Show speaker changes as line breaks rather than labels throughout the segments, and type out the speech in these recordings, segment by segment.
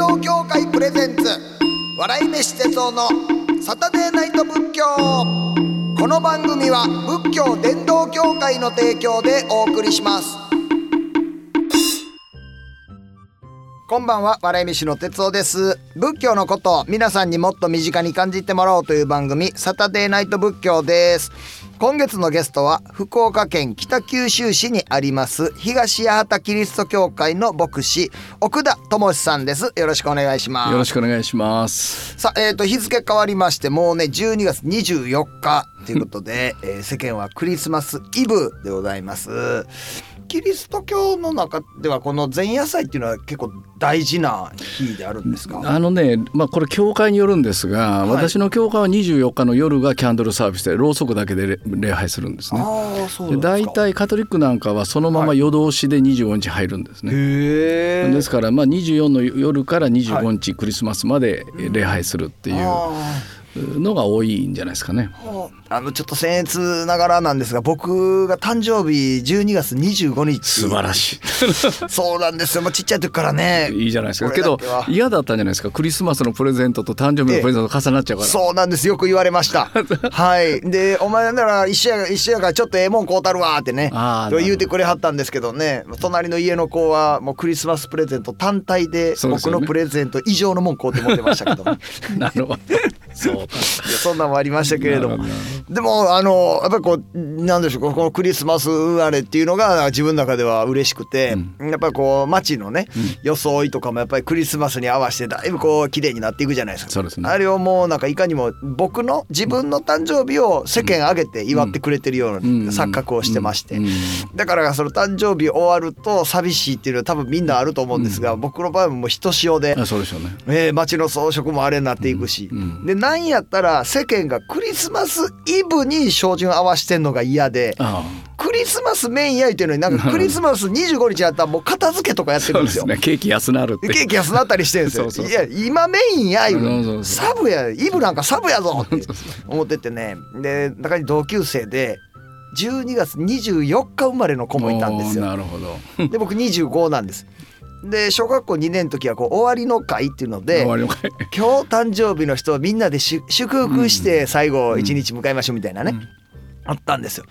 道協会プレゼンツ笑い飯哲夫のサタデーナイト仏教。この番組は仏教伝道協会の提供でお送りします。こんばんは笑い飯の哲夫です。仏教のことを皆さんにもっと身近に感じてもらおうという番組サタデーナイト仏教です。今月のゲストは福岡県北九州市にあります東八幡キリスト教会の牧師奥田智さんです。よろしくお願いします。
よろしくお願いします。
さあ、えー、と日付変わりましてもうね12月24日ということで、えー世間はクリスマスイブでございますキリスト教の中ではこの前夜祭っていうのは結構大事な日であるんですか？
あのね、まあ、これ教会によるんですが、
はい。
私の教会は24日の夜がキャンドルサービスでろうそくだけで礼礼拝するんですね。大体カトリックなんかはそのまま夜通しで25日入るんですね。
へえ
ですからまあ24の夜から25日クリスマスまで礼拝するっていうのが多いんじゃないですかね。
あのちょっと僭越ながらなんですが僕が誕生日12月25日
素晴らし
そうなんですよ、まあ、ちっちゃい時からね
い。いいじゃないですか。
こ
けど嫌だったんじゃないですか。クリスマスのプレゼントと誕生日のプレゼントが重なっちゃうから。
そうなんですよく言われました はいでお前なら一緒や一緒やからちょっとええもん買うたるわってね言うてくれはったんですけどね隣の家の子はもうクリスマスプレゼント単体で僕のプレゼント以上のもん買うて持ってましたけど、
なるほど。そう。か。
いやそんなんもありましたけれども。でもあのやっぱりこうなんでしょうこのクリスマスあれっていうのが自分の中では嬉しくて、やっぱりこう街のね、装いとかもやっぱりクリスマスに合わせてだいぶこう綺麗になっていくじゃないですか。
そうですね。
あれをもうなんかいかにも僕の自分の誕生日を世間挙げて祝ってくれてるよう
うん。
な錯覚をしてまして。
うん。うん。
だからその誕生日終わると寂しいっていうのは多分みんなあると思うんですが、僕の場合はもうひとしおで
あそうでしょうね。
えー、街の装飾もあれになっていくし、
うん。うん。
でなんやったら世間がクリスマスイブに照準合わしてんのが嫌で
あ
クリスマスメインやいてるのになんかクリスマス25日やったらもう片付けとかやって
そうんで
すよ。
すね。ケーキ安なるって。
でケーキ安なったりしてるんですよ。
そうそう
いや今メインや言う。の
そうそうそう。
サブやイブなんかサブやぞって。思っててね。で中に同級生で12月24日生まれの子もいたんですよ。
なるほど。
で僕25なんです。で小学校2年の時はこう終わりの会っていうので今日誕生日の人をみんなでし祝福して最後一日迎えましょうみたいなね、あったんですよ。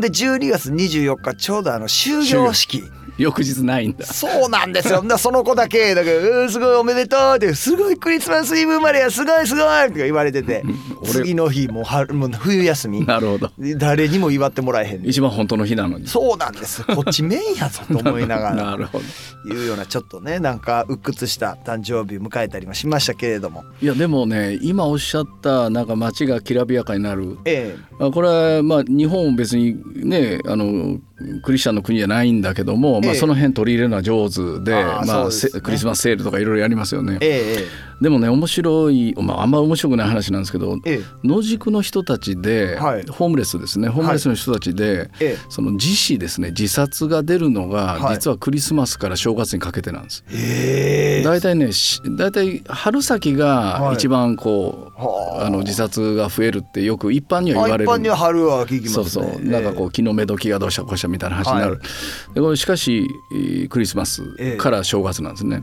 で12月24日ちょうどあの終業式
翌日ないんだ。
そうなんですよ。だその子だけだからうーすごいおめでとうってすごいクリスマスイブ生まれやすごいすごいとか言われてて
俺
次の日もう春もう冬休み。
なるほど。
誰にも祝ってもらえへん。
一番本当の日なのに。
そうなんですこっちメインやぞと思いながら。
なるほど。
いうようなちょっとねなんか鬱屈した誕生日迎えたりもしましたけれども。
いやでもね今おっしゃったなんか街がきらびやかになる。
え
あこれはまあ日本別にねあのクリスチャンの国じゃないんだけども、まあ、
ええ。
その辺取り入れるのは上手でまあ
ね。
せクリスマスセールとかいろいろやりますよね。
え。ええ
でもね面白い、まあ、あんま面白くない話なんですけど
ええ。
野宿の人たちで、
はい。
ホームレスですね。ホームレスの人たちで、
ええ。
その自死ですね。自殺が出るのが、
はい。
実はクリスマスから正月にかけてなんです。
ええ。
大体ねし大体春先が一番こう、
はあ。
あの自殺が増えるってよく一般には
まあ
言われる
一般には春は聞きますね。
そうそう。なんかこう気の目時がどうしたこうしたみたいな話になる、
はい。
でこれしかしえークリスマスから正月なんですね、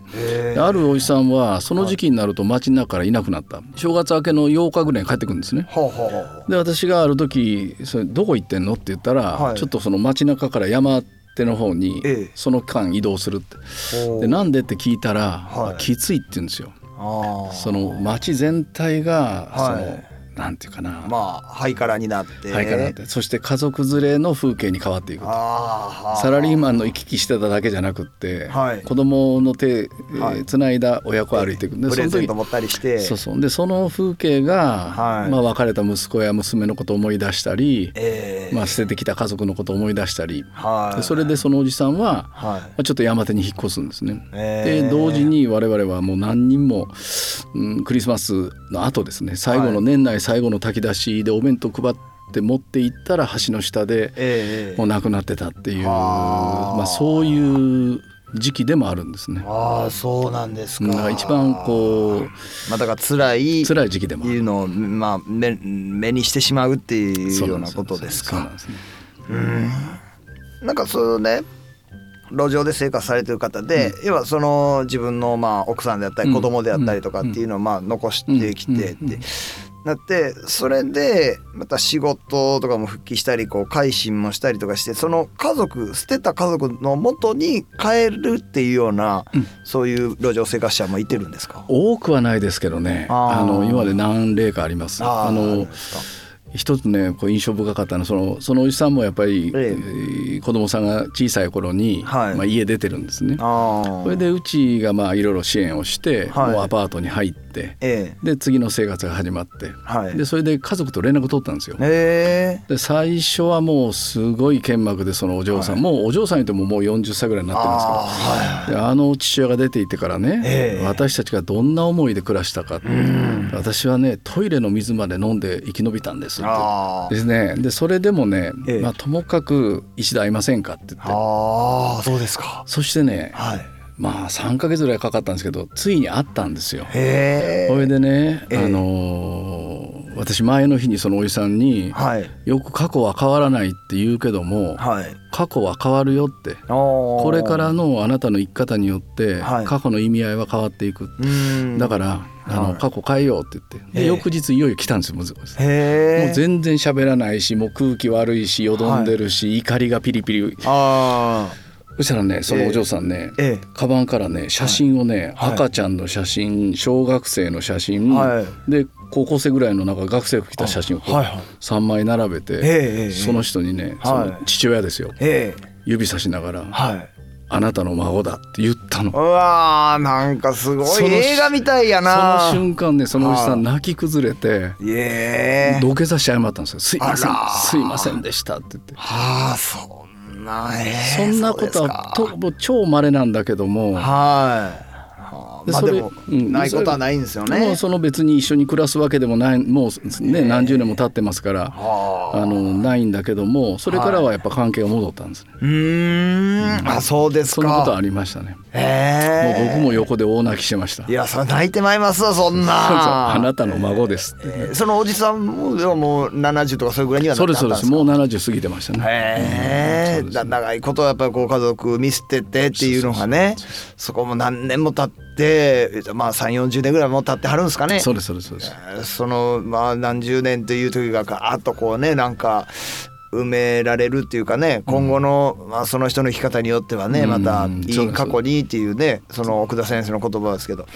あるおじさんはその時期になると街の中からいなくなった。正月明けの8日ぐらいに帰ってくるんですね。
ほうほうほう
で私がある時「それどこ行ってんの?」って言ったら、
はい。
ちょっとその街中から山手の方に
ええ。
その間移動するって、
ほう。
でなんでって聞いたら、
はい。
きついって言うんですよ。
ああ
その街全体が、
はい。
そのなんていうかな、
まあハイカラになって。
はいかなって。そして家族連れの風景に変わっていくと。サラリーマンの行き来してただけじじゃなくって、
はい。
子供の手、つない。だ親子を歩いていく。で
プレゼント
その
持ったりして。
時そうそう。でその風景が、
はい。
まあ、別れた息子や娘のことを思い出したり、
ええ
まあ、捨ててきた家族のことを思い出したり、
はい。
でそれでそのおじさんは、
はい。
まあちょっと山手に引っ越すんですね。
えー。
で同時に我々はもう何人も、うん、クリスマスの後ですね。最後
はい。
の年内最後の炊き出しでお弁当配って持って行ったら橋の下で
ええ
もう亡くなってたっていう、まあ、そういう時期でもあるんですね。
ああそうなんですか。
一番こ
まあだから辛いう
辛い時期でも
いうのをまあ目目にしてしまうっていうようなことですか。
そうなん。
なんかそうね路上で生活されてる方で、要はその自分のまあ奥さんであったり子供であったりとかっていうのをまあ残してきてってなってそれでまた仕事とかも復帰したりこう改心もしたりとかしてその家族捨てた家族の元に帰るっていうような、
うん。
そういう路上生活者もいてるんですか？
多くはないですけどね。
あ
の今まで何例かあります。
あーあ
の
ですか？
一つねこう印象深かったのはそのそのおじさんもやっぱり、
ええ。
えー子供さんが小さい頃に、
はい。
まあ、家出てるんですね。それでうちがまあいろいろ支援をして、
はい。
もうアパートに入って
え
で次の生活が始まって
えはい。
でそれで家族と連絡取ったんですよ。
え。
で最初はもうすごい剣幕でそのお嬢さん、
はい。
もうお嬢さん言ってももう40歳ぐらいになってますけど
あ
であの父親が出ていってからね、
ええ。
私たちがどんな思いで暮らしたか私はねトイレの水まで飲んで生き延びたんですって
あー。
ですね。でそれでもね、
ええ。
まあ、ともかく一度会いませんかって言って。
ああそうですか。
そしてね
はい。
まあ3ヶ月ぐらいかかったんですけどついに会ったんですよ。
へえ
それでね、
ええ。
あのー私前の日にそのおじさんに
はい。
よく過去は変わらないって言うけども
はい。
過去は変わるよって。
こ
これからのあなたの生き方によって
はい。
過去の意味合いは変わっていく、だからあの、
はい。
過去変えようって言って。で、
ええ。
翌日いよいよ来たんですよもう全然喋らないしもう空気悪いしよどんでるし、怒りがピリピリ。
あ
そしたらねそのお嬢さんね、
ええ。
カバンからね写真をね、
はい。
赤ちゃんの写真小学生の写真、
はい。
で高校生ぐらいのなんか学生服着た写真をこう
はいはい。
3枚並べて、その人にね、そ
はい。
の父親ですよ。
ええ。
指さしながら「
はい
あなたの孫だ」って言ったの。
う。わーなんかすごい映画みたいや
そ
な
の瞬間ねそのおじさ
はい。
ん泣き崩れて土下座して謝ったんですよ「すいません。すいませんでした」って言って。
はあそんなえ
そんなことはと超稀なんだけども。
はい。はあ
でそれ
まないことはないんですよ
も
ね
うその別に一緒に暮らすわけでもないもうね何十年も経ってますから
はあ。
あのないんだけどもそれからはやっぱ関係が戻ったんですね。
うーん。あそうですか。
そんなことありましたね。
え
う僕も横で大泣きしてました。
いやそれ泣いてまいりますわそんな
あなたの孫です。
えーそのおじさんもでももう70とかそれぐらいにはな
そ
ったんですか？
うですそうですもう70過ぎてましたね。
へえ、
うんそうです
だ長いことやっぱりこう家族見捨ててっていうのがねそこも何年も経ってまあ3 4 0年ぐらいもう経ってはるんですかね
そうですそうですそうです。
えーそのまあ何十年という時がガーッとこうねなんか埋められるっていうかね今後の、まあ、その人の生き方によってはね
うん。
また
うん
いい過去にっていうねその奥田先生の言葉ですけど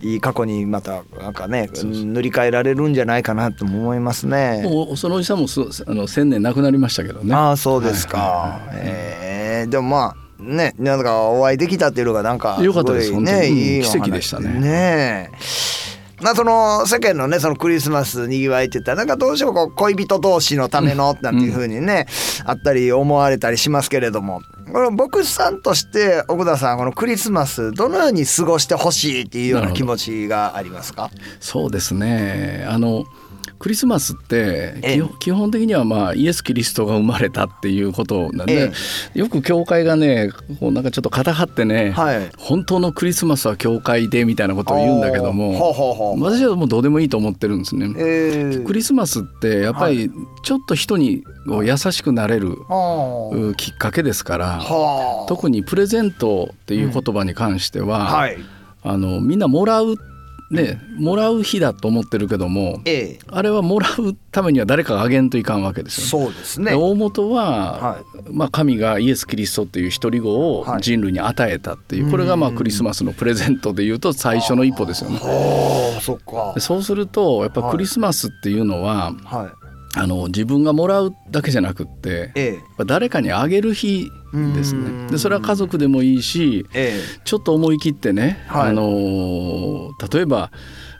いい過去にまたなんかね塗り替えられるんじゃないかなとも思いますね。
もうそのおじさんもすあの千年亡くなりましたけどね。
ああそうですか。
はいはい
え。ーでもまあねなんかお会いできたっていうのがなんか
よかったです
ごいね
うん奇跡でしたね。
ねえまあその世間のねそのクリスマスにぎわいって言ったらなんかどうしてもこう恋人同士のためのなんていうふうにね、あったり思われたりしますけれども。この牧師さんとして奥田さんこのクリスマスどのように過ごしてほしいっていうような気持ちがありますか？
そうですね。あのクリスマスって
ええ。
基本的にはまあイエス・キリストが生まれたっていうことなんで、よく教会がねこうなんかちょっと肩張ってね、
はい。
本当のクリスマスは教会でみたいなことを言うんだけども私はもうどうでもいいと思ってるんですね。
えー
クリスマスってやっぱりちょっと人に優しくなれるきっかけですから特にプレゼントっていう言葉に関しては、
はい。
あのみんなもらうねもらう日だと思ってるけども
ええ。
あれはもらうためには誰かがあげんといかんわけですよね。
そうですね。
で大元は、
は
まあ、神がイエス・キリストっていう一人子を
はい
人類に与えたっていう、これがまあクリスマスのプレゼントでいうと最初の一歩ですよね。
ああそっか。
でそうするとやっぱ
はい。
クリスマスっていうのは、
はい
あの自分がもらうだけじゃなくって
ええ。
誰かにあげる日です
うん。
ね。でそれは家族でもいいし
え。
ちょっと思い切ってね、
はい。
あのー例えば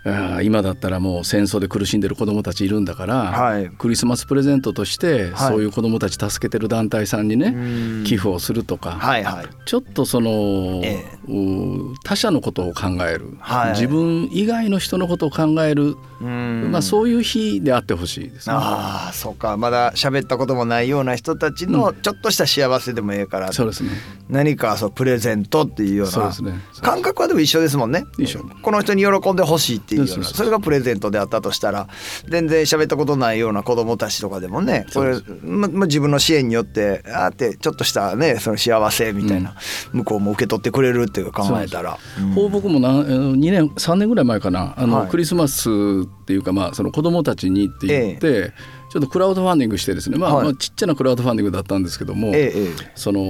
あー今だったらもう戦争で苦しんでる子どもたちいるんだから、
はい。
クリスマスプレゼントとして、
はい。
そういう子どもたち助けてる団体さんにね
うん。
寄付をするとか、
はいはい。
ちょっとその、
え
う他者のことを考える、
はい。
自分以外の人のことを考える、
うん。
まあ、そういう日であってほしいですね。
ああそうか。まだ喋ったこともないような人たちのちょっとした幸せでもえええから。
そうですね。
何かそうプレゼントっていうような
そうですね。
感覚はでも一緒ですもんね。
一緒。
この人に喜んでほしいっていうようなそれがプレゼントであったとしたら全然喋ったことないような子供たちとかでもねこれ、まま、自分の支援によってあーってちょっとしたねその幸せみたいな、向こうも受け取ってくれるっていう考えたら。うん。
放牧もな2年3年ぐらい前かな。あの、
はい。
クリスマスっていうか、まあ、その子供たちにって言って、ちょっとクラウドファンディングしてですね、まあ
はい。
まあ、ちっちゃなクラウドファンディングだったんですけども、
ええええ。
その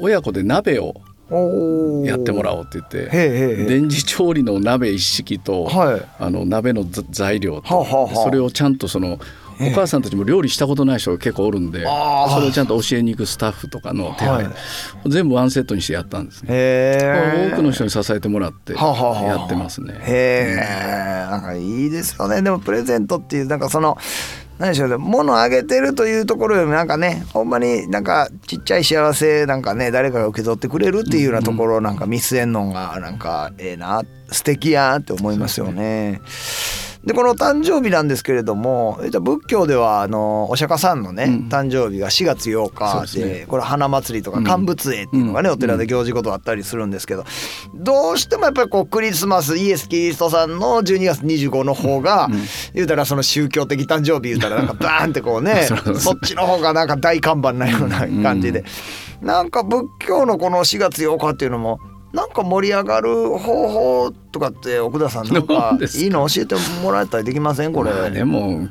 親子で鍋をやってもらおうって言って電磁調理の鍋一式と、
はい。
あの鍋のざ材料と、
はあはあはあ。
それをちゃんとそのお母さんたちも料理したことない人が結構おるんで、それをちゃんと教えに行くスタッフとかの手配、
はい。
全部ワンセットにしてやったんですね。多くの人に支えてもらってやってますね。
へえなんかいいですよね。でもプレゼントっていうなんかその何でしょうね物あげてるというところよりもなんかねほんまになんかちっちゃい幸せなんかね誰かが受け取ってくれるっていうようなところなんか見据えんのがなんかええな素敵やって思いますよね。でこの誕生日なんですけれどもえっと仏教ではあのお釈迦さんのね、
うん。
誕生日が4月8
そう
日
でね。
これ花祭りとか
うん。
乾物会っていうのがね、
うん。
お寺で行事ことあったりするんですけどどうしてもやっぱりこうクリスマスイエス・キリストさんの12月25の方が、
うん。
言うたらその宗教的誕生日言うたらなんかバーンってこうね
そ
っちの方がなんか大看板なような感じで、なんか仏教のこの4月8日っていうのもなんか盛り上がる方法とかって奥田さんなん
な
か？いいの教えてもらえたりできません？これ。
まあでも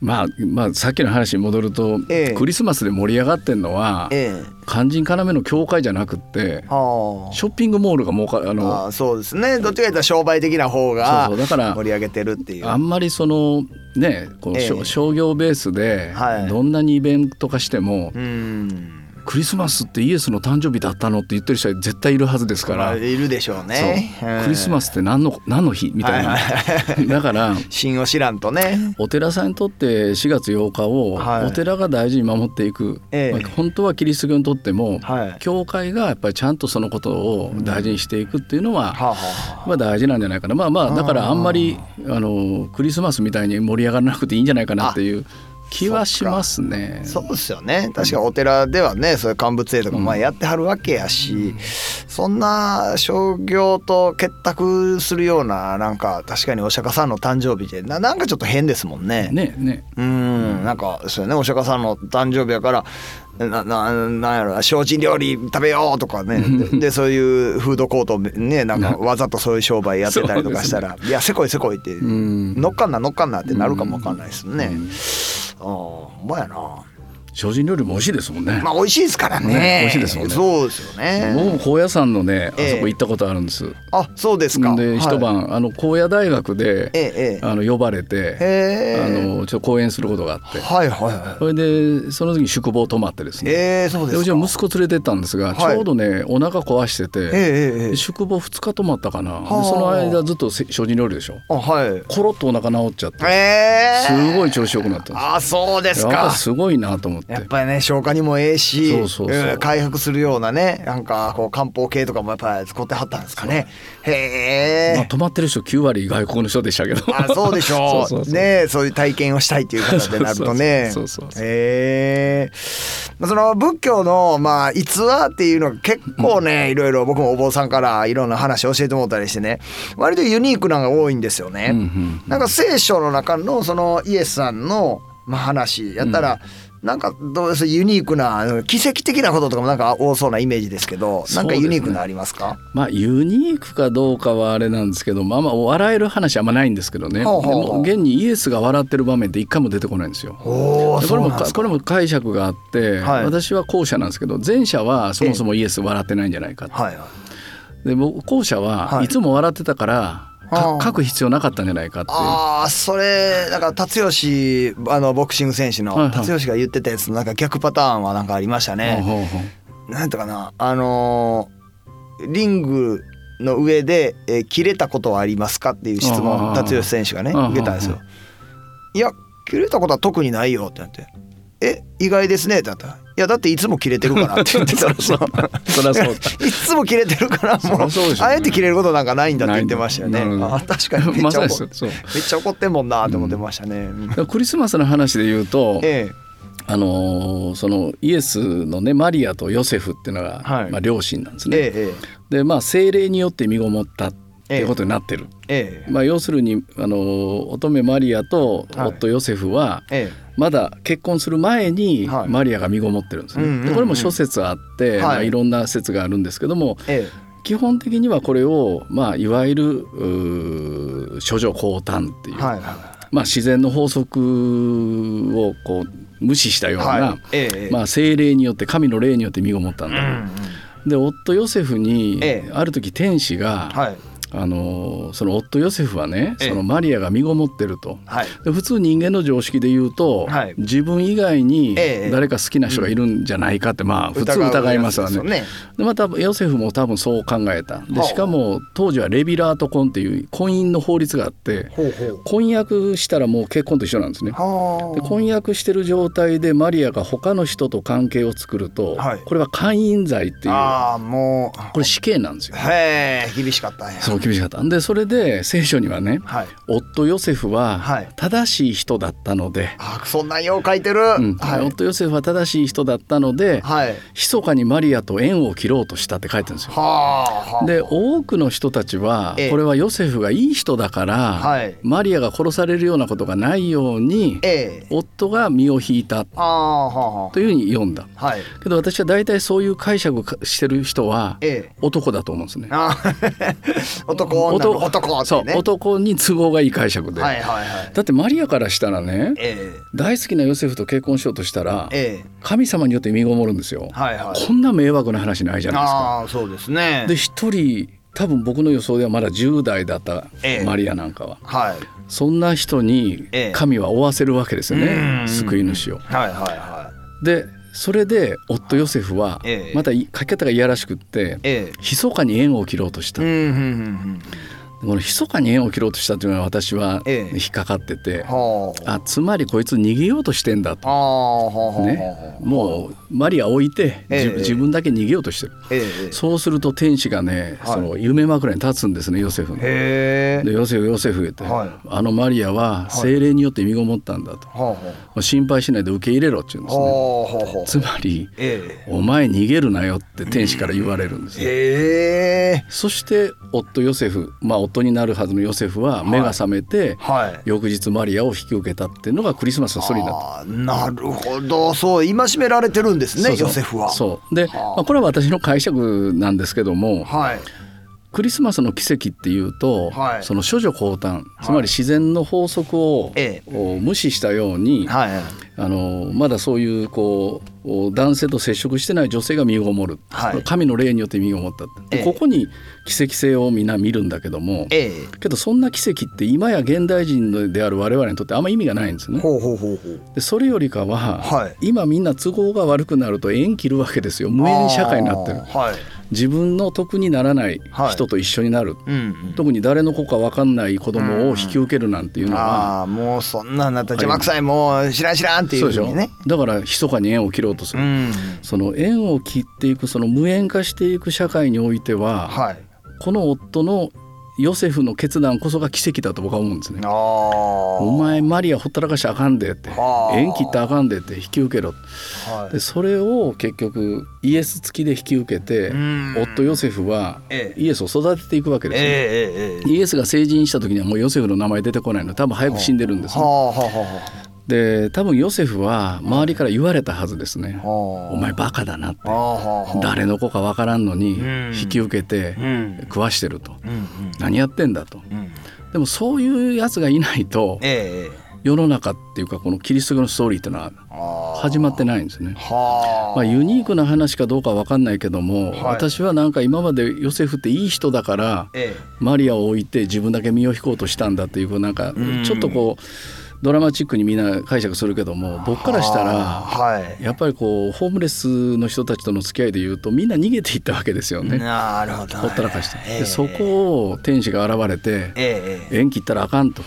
まあまあさっきの話に戻ると、
ええ
クリスマスで盛り上がってんのは、
ええ
肝心要の教会じゃなくって
はあ
ショッピングモールが儲かあの
ああそうですねどっちかというと商売的な方が
そうそうだから
盛り上げてるっていう。
あんまりそのねこう、
ええ
商商業ベースで
はい
どんなにイベント化しても、
うん
クリスマスってイエスの誕生日だったのって言ってる人は絶対いるはずですから、
まあいるでしょうね。
そう。クリスマ
ス
スって何の何の日みたいな、
はい
だから
芯を知らんとね。
お寺さんにとって4月8日を
はい。
お寺が大事に守っていく、
ええ。
まあ本当はキリスト教にとっても、
はい。
教会がやっぱりちゃんとそのことを大事にしていくっていうのは、
はあはあ
まあ、大事なんじゃないかな。まあまあだからあんまりあのクリスマスみたいに盛り上がらなくていいんじゃないかなっていう気はしますね。
そうですよね。確かにお寺ではねそういう乾物絵とかまあやってはるわけやし、そんな商業と結託するようななんか確かにお釈迦さんの誕生日でななんかちょっと変ですもんね。
ねね。
うん。なんかそうよね。お釈迦さんの誕生日やからなななんやろな精進料理食べようとかね。ででそういうフードコートねなんかわざとそういう商売やってたりとかしたら、いやせこいせこいって、
ん。
乗っかんな乗っかんなってなるかもわかんないですね。ああほんまやな。
精進料理も美味しいですもんね。
まあ美味しいですからね。
ね美味しいですもんね
そうですよね。
僕も高野山のねあ
ええ
そこ行ったことあるんです。
あそうですか。
で一晩、あの高野大学で、
ええええ
あの呼ばれて
へ
あ
え。
のちょっと講演することがあって
はいはいはい。
それでその時に宿坊泊まってですね、
ええそうで
ですうち
か。
の息子連れてったんですが、
はい
ちょうどねお腹壊してて、
ええええええ
宿坊2日泊まったかな、その間ずっとせ精進料理でしょ
あはい。
コロッとお腹治っちゃって、
ええ
すごい調子よくなったんです
あそうですか。
すごいなと思って
やっぱりね消化にもええし回復するようなねなんかこう漢方系とかもやっぱり使ってはったんですかね。へえ、
まあ、泊まってる人9割外国の人でしたけど。
あそうでしょう。
そうそうそう。
ねそういう体験をしたいっていう方でなるとね。へえ。まあその仏教のまあ逸話っていうのが結構ね、いろいろ僕もお坊さんからいろんな話教えてもらったりしてね割とユニークなのが多いんですよね。
うんうん
なんか聖書の中のそのイエスさんのまあ話やったら、なんかどうです？ユニークな奇跡的なこととかもなんか多そうなイメージですけどなんかユニークなありますか？
まあユニークかどうかはあれなんですけどまあまあ笑える話はあんまないんですけどね。でも現にイエスが笑ってる場面って一回も出てこないんですよ。これもこれも解釈があって、
はい。
私は後者なんですけど前者はそもそもイエス笑ってないんじゃないかって。
はいはい。
で僕後者
は
はい。いつも笑ってたから、
はあ
か書く必要なかったんじゃないかって。
ああそれなんか達吉あのボクシング選手の
はいはい。
達吉が言ってたやつのなんか逆パターンはなんかありましたね。なんとかな。あのーリングの上で、えー切れたことはありますかっていう質問達吉選手がね受けたんですよ。
あ。
いや切れたことは特にないよってなって「え意外ですね」ってなった。ら「いやだっていつも切れてるから」って言ってたら
そりゃそうだ。
いつも切れてるからもう
ね。
あえて切れることなんかないんだって言ってましたよね。あ確かに。めっ
ま
ちゃ怒めっちゃ怒ってんもんなって思ってましたね。うん。
クリスマスの話で言うと、
ええ。
あのーそのイエスのねマリアとヨセフっていうのが、
はい。
まあ、両親なんですね。
ええ
でまあ精霊によって身ごもったっていうことになってる。
ええ。
まあ、要するにあのー乙女マリアと
はい。
夫ヨセフは、
ええ。
まだ結婚する前に
はい。
マリアが身ごもってるんですね。でこれも諸説あって、
はい。
まあ、いろんな説があるんですけども
え
基本的にはこれを、まあ、いわゆる処女降誕っていう、
えはいはい。
まあ、自然の法則をこう無視したような、
はい。ええ
まあ、精霊によって神の霊によって身ごもったんだ、
うんうん。
で夫ヨセフに、
ええ。
ある時天使が、
はい
あのその夫ヨセフはね、
ええ。
そのマリアが身ごもってると。
はい。
で普通人間の常識で言うと、
はい。
自分以外に
ええ。
誰か好きな人がいるんじゃないかって、まあ普通疑いますわね。
ですよ
でまたヨセフも多分そう考えた。で
はあ。
しかも当時はレビラート婚っていう婚姻の法律があって婚約したらもう結婚と一緒なんですね。
は
で婚約してる状態でマリアが他の人と関係を作ると、
はい。
これは姦淫罪っていう。
ああもう。
これ死刑なんですよ。
へえ厳しかったんや。
そう厳しかった。でそれで聖書にはね
はい。
夫ヨセフは
はい。
正しい人だったので、
あそんなんよう書いてる、
うん。
はい。
夫ヨセフは正しい人だったので、
はい。
密かにマリアと縁を切ろうとしたって書いてるんですよ。
は
で多くの人たちは
ええ。
これはヨセフがいい人だから、
はい。
マリアが殺されるようなことがないように
ええ。
夫が身を引いた。というふうに読んだ。
あはい。
けど私は大体そういう解釈してる人は
ええ。
男だと思うんですね。
あ男男
そう
ね。
男に都合がいい解釈で、
はいはいはい。
だってマリアからしたらね
え
大好きなヨセフと結婚しようとしたら
ええ。え
神様によって身ごもるんですよ。
はいはい。
こんな迷惑な話ないじゃないですか。
ああそうですね。
で一人多分僕の予想ではまだ10代だった
ええ。
マリアなんかは、
はい。
そんな人に
ええ。
神は追わせるわけですよ
う
ね
ん。
救い主を。
はいはいは
でそれで夫ヨセフは
ええ。
また書き方がいやらしくって
いええ。
密かに縁を切ろうとした。
うんうんうん
この密かに縁を切ろうとしたというのは私は
ええ。
引っかかってて、
うんはあ。
あつまりこいつ逃げようとしてんだと。ね、もうマリア置いて自,、
ええ。
自分だけ逃げようとしてる、
ええ。
そうすると天使がね、
はい。
その夢枕に立つんですねヨセフの。でヨセフヨセフ言って、
はい。
あのマリアは精霊によって身ごもったんだと、
はあは
もう心配しないで受け入れろって言うんですね。つまり
え
お前逃げるなよって天使から言われるんです
え
よ
へえ。
そして夫ヨセフまあ夫になるはずのヨセフは目が覚めて、
はい。
翌日マリアを引き受けたっていうのがクリスマスのストーリーになった。
あーなるほど。そう戒められてるんですねヨセフは。
そう。で、
はあ。
まあ、これは私の解釈なんですけども
はい。
クリスマスの奇跡っていうと、
はい。
その処女降誕つまり自然の法則を、無視したように、
はい
あのまだそういうこう男性と接触してない女性が身ごもる、
はい。
神の霊によって身ごもった
ええ。
ここに奇跡性をみんな見るんだけども、
え
けどそんな奇跡って今や現代人である我々にとってあんま意味がないんですね。
えほうほうほうほう。
でそれよりかは、
はい。
今みんな都合が悪くなると縁切るわけですよ。無縁社会になってる。
はい
自分の得にならない人と一緒になる、
うんうん。
特に誰の子か分かんない子供を引き受けるなんていうのは、
ああもうそんなんなったら邪魔くさい。もう知らん知らんってい
う
ふうにね。
だから密かに縁を切ろうとする、
うん。
その縁を切っていくその無縁化していく社会においては、
はい。
この夫のヨセフの決断こそが奇跡だと僕は思うんですね。お前マリアほったらかしあかんでって
はあ。
縁切ったらあかんでって引き受けろ。
はい。
でそれを結局イエス付きで引き受けて
うん。
夫ヨセフは
ええ。
イエスを育てていくわけですよ、
えええ
イエスが成人した時にはもうヨセフの名前出てこないの多分早く死んでるんです、
はあはあは
で多分ヨセフは周りから言われたはずですね。お前バカだなって。誰の子かわからんのに
うん。
引き受けて
うん。
食わしてると。
うん
何やってんだと。でもそういうやつがいないと世の中っていうかこのキリスト教のストーリーってのは
ああ
始まってないんですね。
はあ
まあ、ユニークな話かどうかわかんないけども、
はい。
私はなんか今までヨセフっていい人だから
え
マリアを置いて自分だけ身を引こうとしたんだっていうこうなんか
うん。
ちょっとこうドラマチックにみんな解釈するけども僕からした
はあ
ら
はい。
やっぱりこうホームレスの人たちとの付き合いでいうとみんな逃げていったわけですよね。
なるほど
ほったらかして、
ええ。
でそこを天使が現れて
ええええ。
縁切ったらあかんと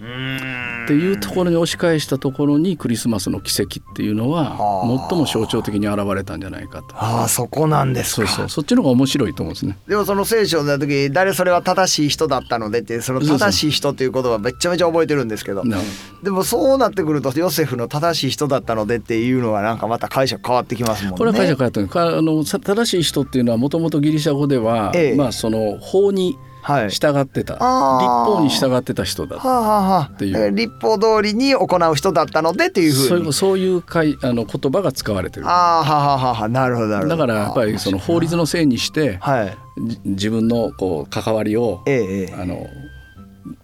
っていうところに押し返したところにクリスマスの奇跡っていうのは
はあ。
最も象徴的に現れたんじゃないかと。
ああそこなんですか。
そうそう。そっちの方が面白いと思うんですね。
でもその聖書の時誰それは正しい人だったのでってその正しい人っていう言葉めっちゃめちゃ覚えてるんですけど。
な
でもそうなってくるとヨセフの正しい人だったのでっていうのがなんかまた解釈変わってきますもんね。
これは解釈変わってる。かあのさ正しい人っていうのはもともとギリシャ語では、
ええ。
まあその法に
はい
従ってた、
あー。
立法に従ってた人だ
はあはあはあ。
ていう。
えー立法通りに行う人だったのでっていうふに。
そうういうそういうかいあの言葉が使われてる。
ああはあはあはあ。はあなるほどなるほど。
だからやっぱりその法律のせいにして
はい。
じ自分のこう関わりを
ええええ。
あの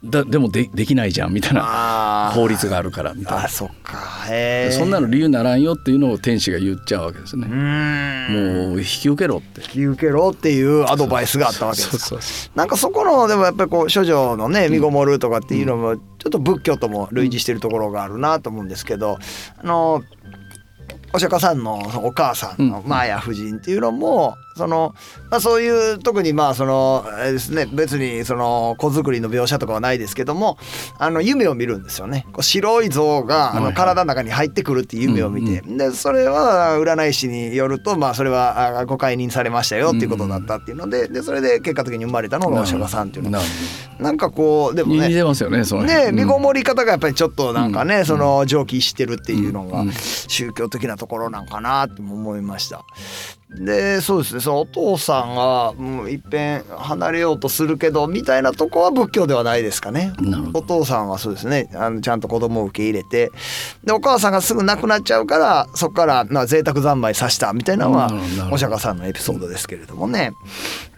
だでもでできないじゃんみたいな法律があるからみたい
あそっか。
そんなの理由ならんよっていうのを天使が言っちゃうわけですね。
う。ーん。
もう引き受けろって。
引き受けろっていうアドバイスがあったわけですか
そうそう。そ
なんかそこのでもやっぱりこう処女のね身ごもるとかっていうのもちょっと仏教とも類似してるところがあるなと思うんですけどあのお釈迦さんのお母さんのマーヤ夫人っていうのもその、まあ、そういう特にまあそのあれですね別にその子作りの描写とかはないですけどもあの夢を見るんですよね。こう白い像があの
はいはい。
体の中に入ってくるっていう夢を見て、でそれは占い師によるとまあそれはあご解任されましたよっていうことだったっていうのででそれで結果的に生まれたのがお釈迦さんっていうの。
な
んかこうでも
似
ね
てますよねその
ね
うん。
身ごもり方がやっぱりちょっとなんかね、
うん
その常軌してるっていうのが
うん。
宗教的なところなんかなっても思いました。でそうですね。そのお父さんがもういっぺん離れようとするけどみたいなとこは仏教ではないですかね。お父さんはそうですね。あのちゃんと子供を受け入れて。でお母さんがすぐ亡くなっちゃうからそこからまあ贅沢三昧させたみたいなのはお釈迦さんのエピソードですけれどもね。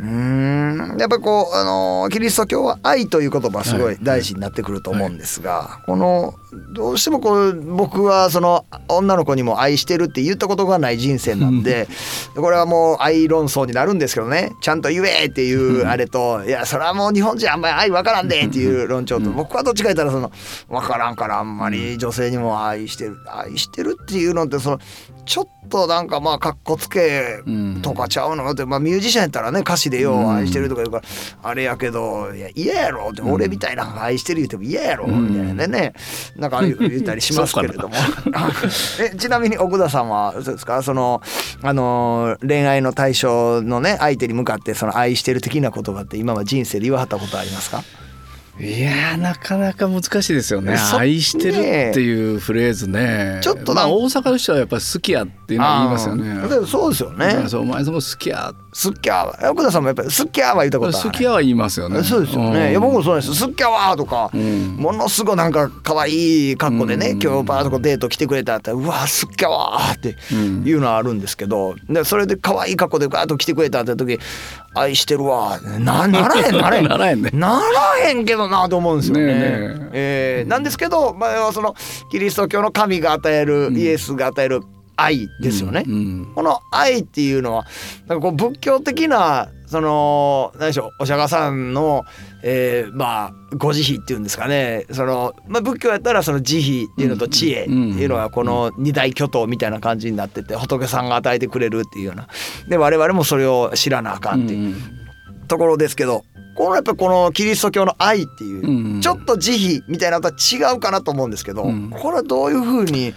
うーん。やっぱりこうあのキリスト教は愛という言葉はすごい大事になってくると思うんですが、このどうしてもこう僕はその女の子にも愛してるって言ったことがない人生なんで これはもう愛論争になるんですけどね。ちゃんと言えっていうあれといやそれはもう日本人あんまり愛わからんでっていう論調と僕はどっちか言ったらその分からんからあんまり女性にも愛してる愛してるっていうのってそのちょっとなんかまあかっこつけ
うん
とかちゃうのって、まあ、ミュージシャンやったらね歌詞でよう愛してるとか言うから、あれやけどいや嫌やろって俺みたいな愛してる言っても嫌やろみたいなね、なんか言ったりしますけれども。えちなみに奥田さんはそうですか？そのあの恋愛の対象のね相手に向かってその愛してる的な言葉って今は人生で言わはったことありますか？
いやーなかなか難しいですよね。
そ
愛してるっていうフレーズね。
ちょっと
まあ大阪の人はやっぱり好きやっていうのは言いますよね。
そうですよね。
お前そこ好きや
すっきゃー奥田さんもやっぱりすっきゃーは言ったことある。
好きやは言いますよね。
そうですよね、
ん。
いや僕もそうです「すっきゃわ」とか、
ん。
ものすごいなんか可愛い格好でね、
うん。
今日バーとかデート来てくれたって「うわすっきゃわ」っていうのはあるんですけどでそれで可愛い格好でバーッと来てくれたって時「愛してるわ」なならへん ならへん。
ならへんね。
ならへんけどなと思うんですよね。
ねえね
え。ーなんですけど、まあ、そのキリスト教の神が与える、イエスが与える愛ですよね。
うんうん。
この愛っていうのはなんかこう仏教的なその何でしょうお釈迦さんの、えーまあご慈悲っていうんですかね。その、まあ、仏教やったらその慈悲っていうのと知恵っていうのはこの二大巨頭みたいな感じになってて仏さんが与えてくれるっていうような。で我々もそれを知らなあかんっていうところですけどこのやっぱこのキリスト教の愛っていう、
うん
ちょっと慈悲みたいなのとは違うかなと思うんですけど、
うん。
これはどういうふうに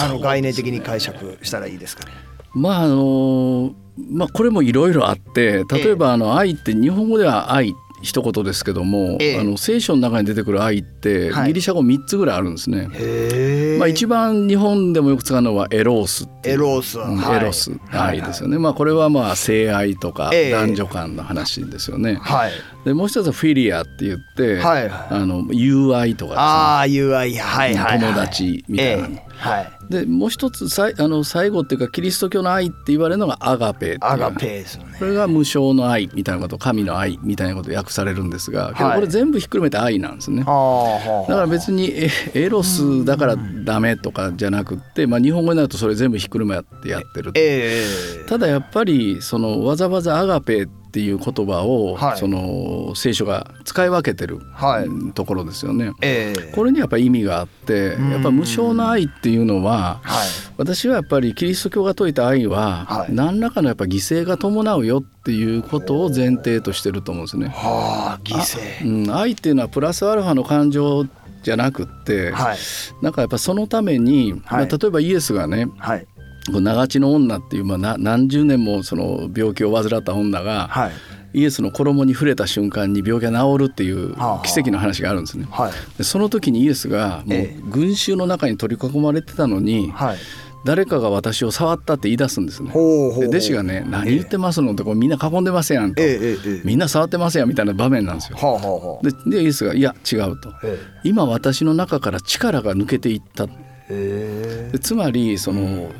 あの概念的に解釈したらいいですかね？
まああのまあこれもいろいろあって例えばあの愛って日本語では愛一言ですけども、
ええ。
あの聖書の中に出てくる愛って
はい。
ギリシャ語3つぐらいあるんですね。
へ
まあ、一番日本でもよく使うのはエロース
エロース、
うん
はい。
エロス愛ですよね、まあこれはまあ性愛とか
ええ。
男女間の話ですよね。
はい。
でもう一つはフィリアって言って、
はい
あの友愛とか
ああ UI はいはい、はい、
友達みたいな。
ええはい。
でもう一つさいあの最後っていうかキリスト教の愛って言われるのがアガペ
アガペですよね。
これが無償の愛みたいなこと神の愛みたいなことを訳されるんですがけど
はい
これ全部ひっくるめて愛なんですね。
はあはあ。
だから別にエエロスだからダメとかじゃなくって、まあ、日本語になるとそれ全部ひっくるめてやってる
ええ
ただやっぱりそのわざわざアガペっていう言葉を、
はい。
その聖書が使い分けてる、
はい。
うんところですよね。
ええ。
これにやっぱ意味があって
ん。
やっぱ無償の愛っていうのは
はい。
私はやっぱりキリスト教が説いた愛は
はい。
何らかのやっぱ犠牲が伴うよっていうことを前提としてると思うんですね。
はあ犠牲。
うん、愛っていうのはプラスアルファの感情じゃなくって、
はい
なんかやっぱそのために、
はい
まあ例えばイエスがね
はい
長地の女っていう、まあ、な何十年もその病気を患った女が、
はい。
イエスの衣に触れた瞬間に病気が治るっていう奇跡の話があるんですね。
はい。
でその時にイエスがもう
ええ
群衆の中に取り囲まれてたのに、
はい。
誰かが私を触ったって言い出すんですね。
ほうほう
で弟子がね「何言ってますの?」ってこうみんな囲んでますやんと、
ええええええ。
みんな触ってますやんみたいな場面なんですよ。
はあはあはあ。
ででイエスが「いや違う」と。
え「
今私の中から力が抜けていった」つまりその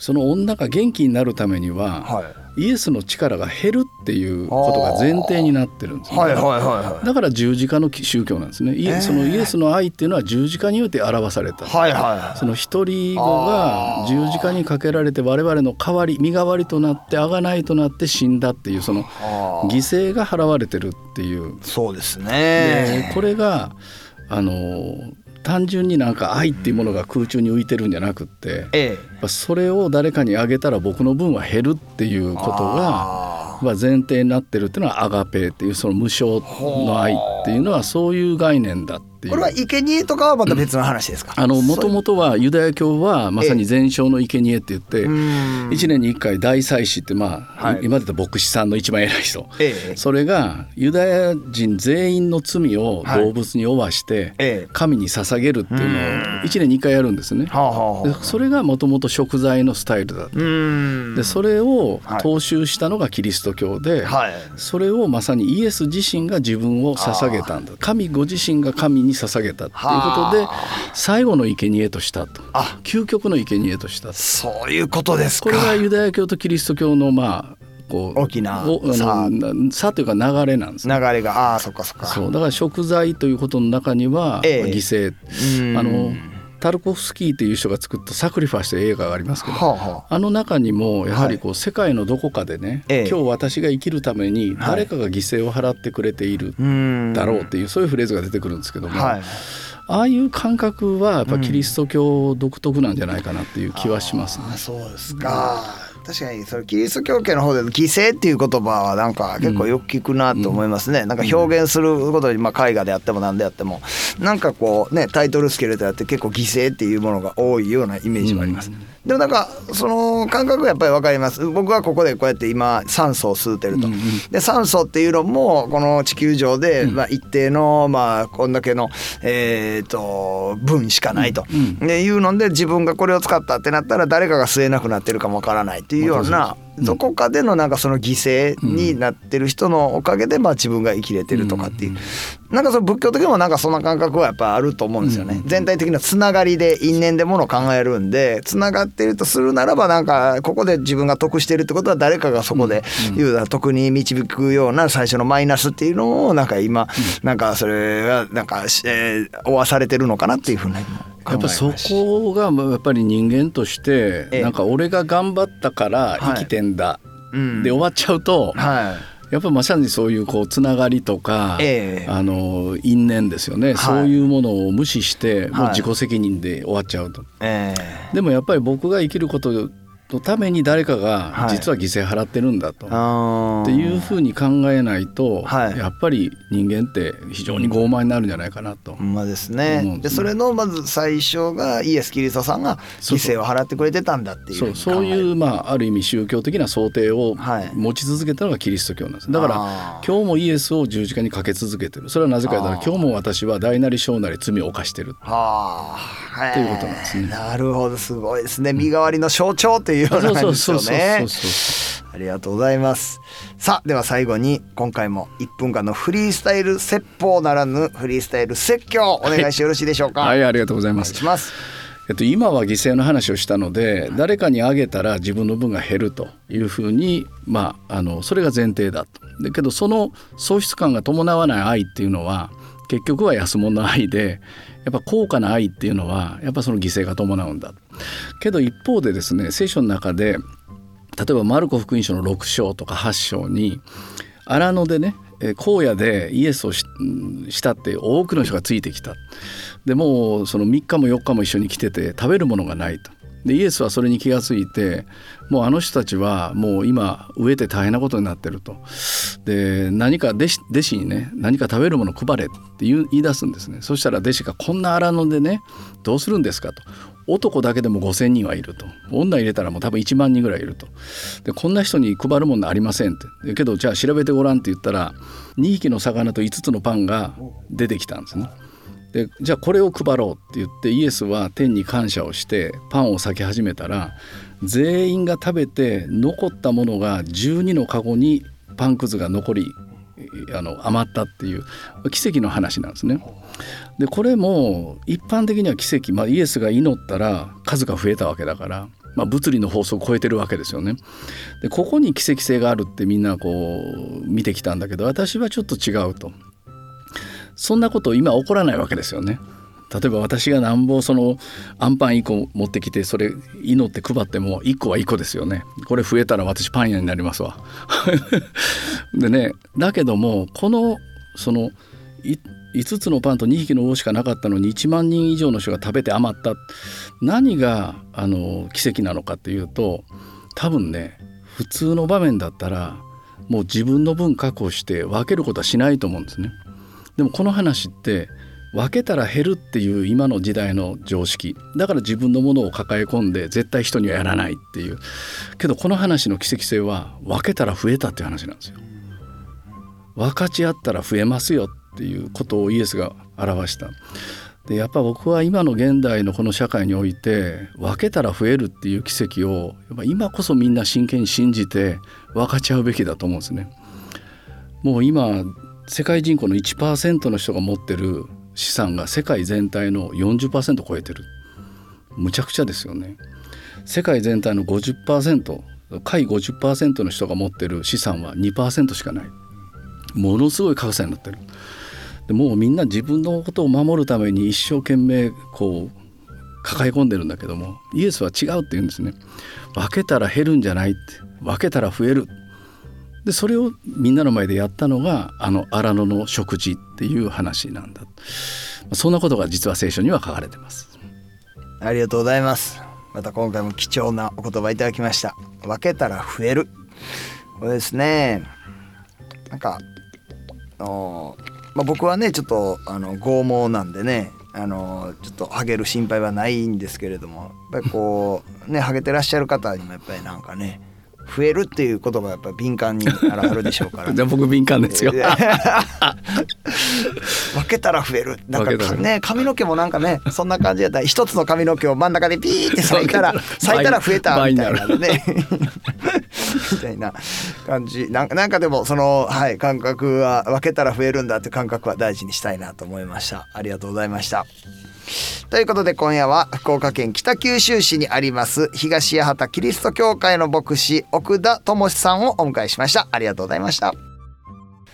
その女が元気になるためには、
はい。
イエスの力が減るっていうことが前提になってるんですね、
はいはいはいはい。
だから十字架の宗教なんですね、イエ
えー。
そのイエスの愛っていうのは十字架によって表された、
はいはい
その一人子が十字架にかけられて我々の代わり身代わりとなって贖いとなって死んだっていうその
あ
犠牲が払われてるっていう。
そうです
で
ね
これがあの単純になんか愛っていうものが空中に浮いてるんじゃなくって
ええ。
それを誰かにあげたら僕の分は減るっていうことが前提になってるっていうのはアガペーっていうその無償の愛っていうのはそういう概念だっていう。
ーこれは生贄とかはまた別の話ですか？
あのもともとはユダヤ教はまさに全焼の生贄って言って
うん。
1年に1回大祭司ってまあ、
はい。
今だったら牧師さんの一番偉い人
ええ。
それがユダヤ人全員の罪を動物に負わして
ええ。
神に捧げるっていうのを1年に1回やるんですね。でそれがもともと食材のスタイルだった。
うん。
でそれを
はい。
踏襲したのがキリスト教で、
はい。
それをまさにイエス自身が自分を捧げたんだ。神ご自身が神に捧げたっていうことで最後の生贄としたと。
あ。
究極の生贄とした
そういうことですか。
これがユダヤ教とキリスト教のまあこう
大きな
おあ
差
の差。というか流れなんですね。
流れがああそっかそっか。
そう。だから食材ということの中には、
ええ。
まあ犠牲。
うん。
あのタルコフスキーっていう人が作った「サクリファイス」という映画がありますけど
はあは
あ。の中にもやはりこう世界のどこかでね、
ええ。
今日私が生きるために誰かが犠牲を払ってくれている
うん
だろうっていうそういうフレーズが出てくるんですけども、
はい。
ああいう感覚はやっぱキリスト教独特なんじゃないかなっていう気はしますね。
あそうですか確かにそれキリスト教系の方での犠牲っていう言葉はなんか結構よく聞くなと思いますね、なんか表現することに、まあ、絵画であっても何であってもなんかこうねタイトルつけるとやって結構犠牲っていうものが多いようなイメージもあります、でもなんかその感覚がやっぱり分かります。僕はここでこうやって今酸素を吸ってると、
うんうん
で酸素っていうのもこの地球上で、まあ、一定のまあこんだけのえー、と分しかないと、
うん
でいうので自分がこれを使ったってなったら誰かが吸えなくなってるかもわからないっていうような、
うん
どこかでのなんかその犠牲になってる人のおかげでまあ自分が生きれてるとかっていう、なんかその仏教的にもなんかそんな感覚はやっぱあると思うんですよね、全体的なつながりで因縁でものを考えるんでつながってるとするならばなんかここで自分が得してるってことは誰かがそこで言うたら得に導くような最初のマイナスっていうのをなんか今なんかそれがなんか、えー、負わされてるのかなっていうふうに
やっぱそこがまあやっぱり人間として
ええ。
なんか俺が頑張ったから生きてんだ、
うん。
で終わっちゃうと、
はい。
やっぱまさにそういうこうつながりとか、
ええ。
あの因縁ですよね、
い。
そういうものを無視してもう
はい。
自己責任で終わっちゃうと。
え。
でもやっぱり僕が生きることのために誰かが
はい。
実は犠牲払ってるんだと。
ー、あー。
っていうふうに考えないと、
はい。
やっぱり人間って非常に傲慢になるんじゃないかなと。
まです
思
ね
うんですね。
でそれのまず最初がイエス・キリストさんが犠牲を払ってくれてたんだっていう
そうそういうまあある意味宗教的な想定を
はい。
持ち続けたのがキリスト教なんです。だから今日もイエスを十字架にかけ続けてる。それはなぜかというと今日も私は大なり小なり罪を犯してる
はあ
ということなんですね
なるほどすごいですね身代わりの象徴というような感じですよね
そうそう。
ありがとうございます。さあでは最後に今回も1分間のフリースタイル説法ならぬフリースタイル説教お願いしてよろしいでしょうか、
はいありがとうございます。
します。
えっと、今は犠牲の話をしたので誰かにあげたら自分の分が減るというふうに、まあ、あのそれが前提だと。だけどその喪失感が伴わない愛っていうのは結局は安物の愛でやっぱ高価な愛っていうのはやっぱその犠牲が伴うんだ。けど一方でですね聖書の中で例えばマルコ福音書の6章とか8章に荒野でね荒野でイエスをししたって多くの人がついてきたでもうその3日も4日も一緒に来てて食べるものがないとでイエスはそれに気が付いてもうあの人たちはもう今飢えて大変なことになってると。で何か弟子弟子にね何か食べるもの配れって言い出すんですね。そしたら弟子がこんな荒野でねどうするんですかと。男だけでも5,000人はいると。女入れたらもう多分1万人ぐらいいると。でこんな人に配るものありませんって。けどじゃあ調べてごらんって言ったら2匹の魚と5つのパンが出てきたんですね。でじゃあこれを配ろうって言ってイエスは天に感謝をしてパンを裂き始めたら全員が食べて残ったものが12のカゴにパンくずが残りあの余ったっていう奇跡の話なんですね。でこれも一般的には奇跡、まあ、イエスが祈ったら数が増えたわけだから、まあ、物理の法則を超えてるわけですよね。でここに奇跡性があるってみんなこう見てきたんだけど私はちょっと違うと。そんなこと今起こらないわけですよね。例えば私がなんぼそのアンパン1個持ってきてそれ祈って配っても1個は1個ですよねこれ増えたら私パン屋になりますわ でねだけどもこのその5つのパンと2匹の魚しかなかったのに1万人以上の人が食べて余った何があの奇跡なのかっていうと多分ね普通の場面だったらもう自分の分確保して分けることはしないと思うんですね。でもこの話って分けたら減るっていう今の時代の常識だから自分のものを抱え込んで絶対人にはやらないっていうけどこの話の奇跡性は分けたら増えたっていう話なんですよ。分かち合ったら増えますよっていうことをイエスが表した。でやっぱ僕は今の現代のこの社会において分けたら増えるっていう奇跡をやっぱ今こそみんな真剣に信じて分かち合うべきだと思うんですね。もう今世界人口の1%の人が持ってる資産が世界全体の40%超えてる。むちゃくちゃですよね。世界全体の50%下位50%の人が持ってる資産は2%しかない。ものすごい格差になってる。でもうみんな自分のことを守るために一生懸命こう抱え込んでるんだけどもイエスは違うって言うんですね。分けたら減るんじゃないって。分けたら増える。でそれをみんなの前でやったのがあの荒野の食事っていう話なんだ。そんなことが実は聖書には書かれてます。
ありがとうございます。また今回も貴重なお言葉いただきました。分けたら増える。これですね。なんかお、まあ、僕はねちょっとあの剛毛なんでねあのちょっとハゲる心配はないんですけれどもやっぱりこうねハゲてらっしゃる方にもやっぱりなんかね増えるっていう言葉やっぱ敏感にあるでしょうから。
じゃ僕敏感ですよ。分
けたら増える。なんかね髪の毛もなんかねそんな感じやったら一つの髪の毛を真ん中でピーって咲いたら 咲いたら増えたみたいなね。みたいな感じ。なんかでもそのはい感覚は分けたら増えるんだって感覚は大事にしたいなと思いました。ありがとうございましたということで今夜は福岡県北九州市にあります東八幡キリスト教会の牧師奥田智さんをお迎えしました。ありがとうございました。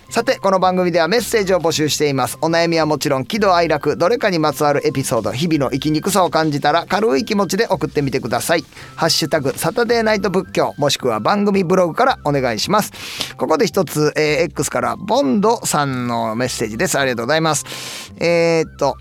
さてこの番組ではメッセージを募集しています。お悩みはもちろん喜怒哀楽どれかにまつわるエピソード日々の生きにくさを感じたら軽い気持ちで送ってみてください。ハッシュタグサタデーナイト仏教もしくは番組ブログからお願いします。ここで一つ、えー、X からボンドさんのメッセージです。ありがとうございます。えー、っと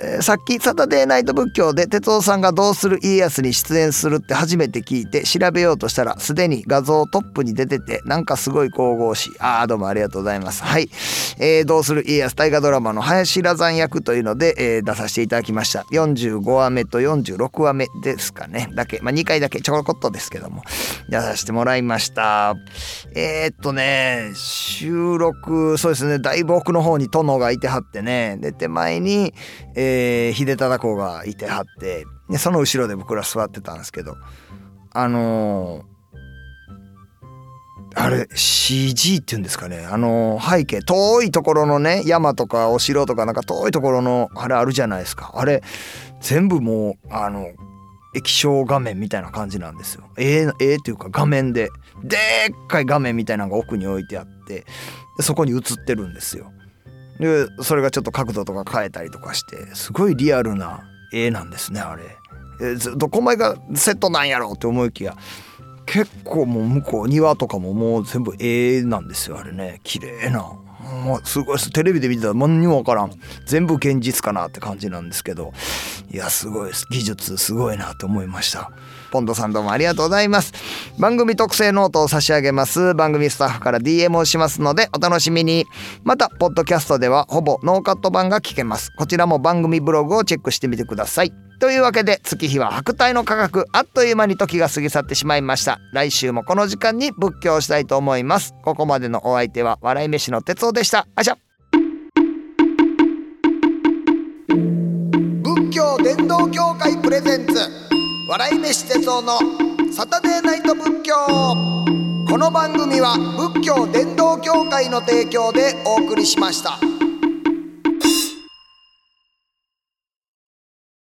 えー、さっき「サタデーナイト仏教」で哲夫さんが「どうする家康」に出演するって初めて聞いて調べようとしたらすでに画像トップに出ててなんかすごい神々しい。ああどうもありがとうございます。はい、えー、どうする家康大河ドラマの林羅山役というので、えー、出させていた。だきました45話目と46話目ですかね。だけまあ2回だけちょこっとですけども出させてもらいました。えー、っとね収録そうですね。だいぶ奥の方に殿がいてはってね。で手前に、えーえ、秀忠公がいてはってでその後ろで僕ら座ってたんですけどあのー、あれ CG っていうんですかねあのー、背景遠いところのね山とかお城とかなんか遠いところのあれあるじゃないですかあれ全部もうあの液晶画面みたいな感じなんですよ。ええー、えー、っていうか画面ででっかい画面みたいなのが奥に置いてあってそこに映ってるんですよ。でそれがちょっと角度とか変えたりとかしてすごいリアルな絵なんですねあれ。えどこまでがセットなんやろうって思いきや結構もう向こう庭とかももう全部絵なんですよあれね。綺麗な。もうすごいです。テレビで見てたら何にも分からん。全部現実かなって感じなんですけど。いやすごいです。技術すごいなと思いました。ポンドさんどうもありがとうございます。番組特製ノートを差し上げます。番組スタッフから DM をしますのでお楽しみに。またポッドキャストではほぼノーカット版が聞けます。こちらも番組ブログをチェックしてみてください。というわけで月日は百代の過客あっという間に時が過ぎ去ってしまいました。来週もこの時間に仏教したいと思います。ここまでのお相手は笑い飯の哲夫でした。あしゃ。仏教伝道協会プレゼンツ。笑い飯哲夫のサタデーナイト仏教この番組は仏教伝道協会の提供でお送りしました。